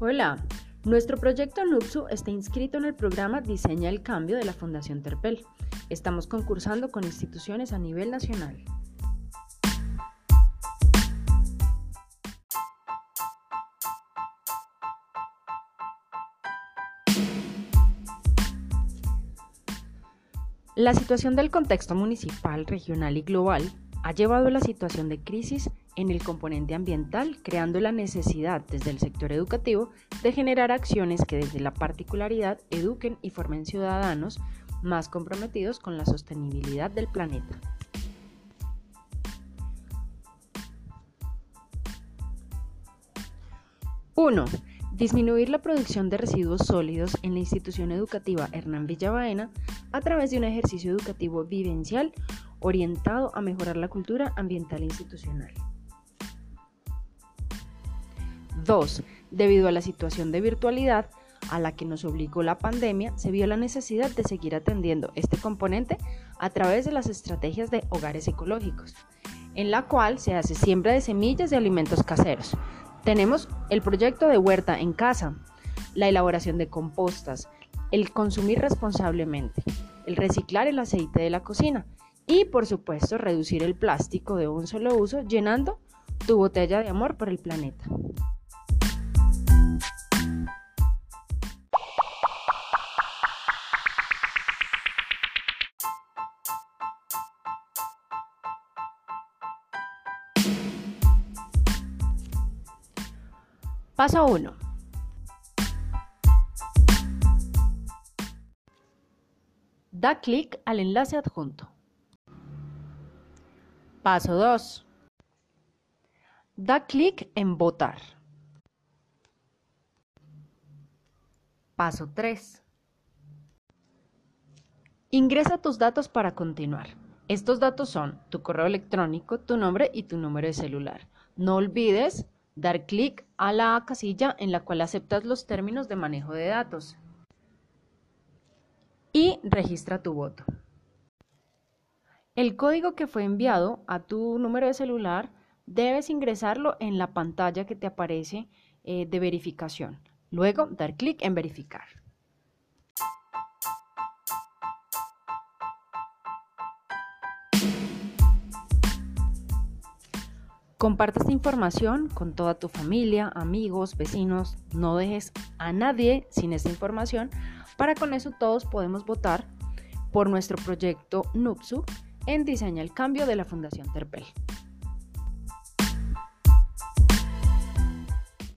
Hola, nuestro proyecto NUPSU está inscrito en el programa Diseña el Cambio de la Fundación Terpel. Estamos concursando con instituciones a nivel nacional. La situación del contexto municipal, regional y global ha llevado a la situación de crisis en el componente ambiental, creando la necesidad desde el sector educativo de generar acciones que desde la particularidad eduquen y formen ciudadanos más comprometidos con la sostenibilidad del planeta. Uno, Disminuir la producción de residuos sólidos en la institución educativa Hernán Villabaena a través de un ejercicio educativo vivencial orientado a mejorar la cultura ambiental institucional. 2. Debido a la situación de virtualidad a la que nos obligó la pandemia, se vio la necesidad de seguir atendiendo este componente a través de las estrategias de hogares ecológicos, en la cual se hace siembra de semillas de alimentos caseros. Tenemos el proyecto de huerta en casa, la elaboración de compostas, el consumir responsablemente, el reciclar el aceite de la cocina y por supuesto reducir el plástico de un solo uso llenando tu botella de amor por el planeta. Paso 1. Da clic al enlace adjunto. Paso 2. Da clic en Votar. Paso 3. Ingresa tus datos para continuar. Estos datos son tu correo electrónico, tu nombre y tu número de celular. No olvides dar clic a la casilla en la cual aceptas los términos de manejo de datos y registra tu voto. El código que fue enviado a tu número de celular debes ingresarlo en la pantalla que te aparece eh, de verificación. Luego dar clic en verificar. Comparte esta información con toda tu familia, amigos, vecinos. No dejes a nadie sin esta información para con eso todos podemos votar por nuestro proyecto NUPSU en Diseña el Cambio de la Fundación Terpel.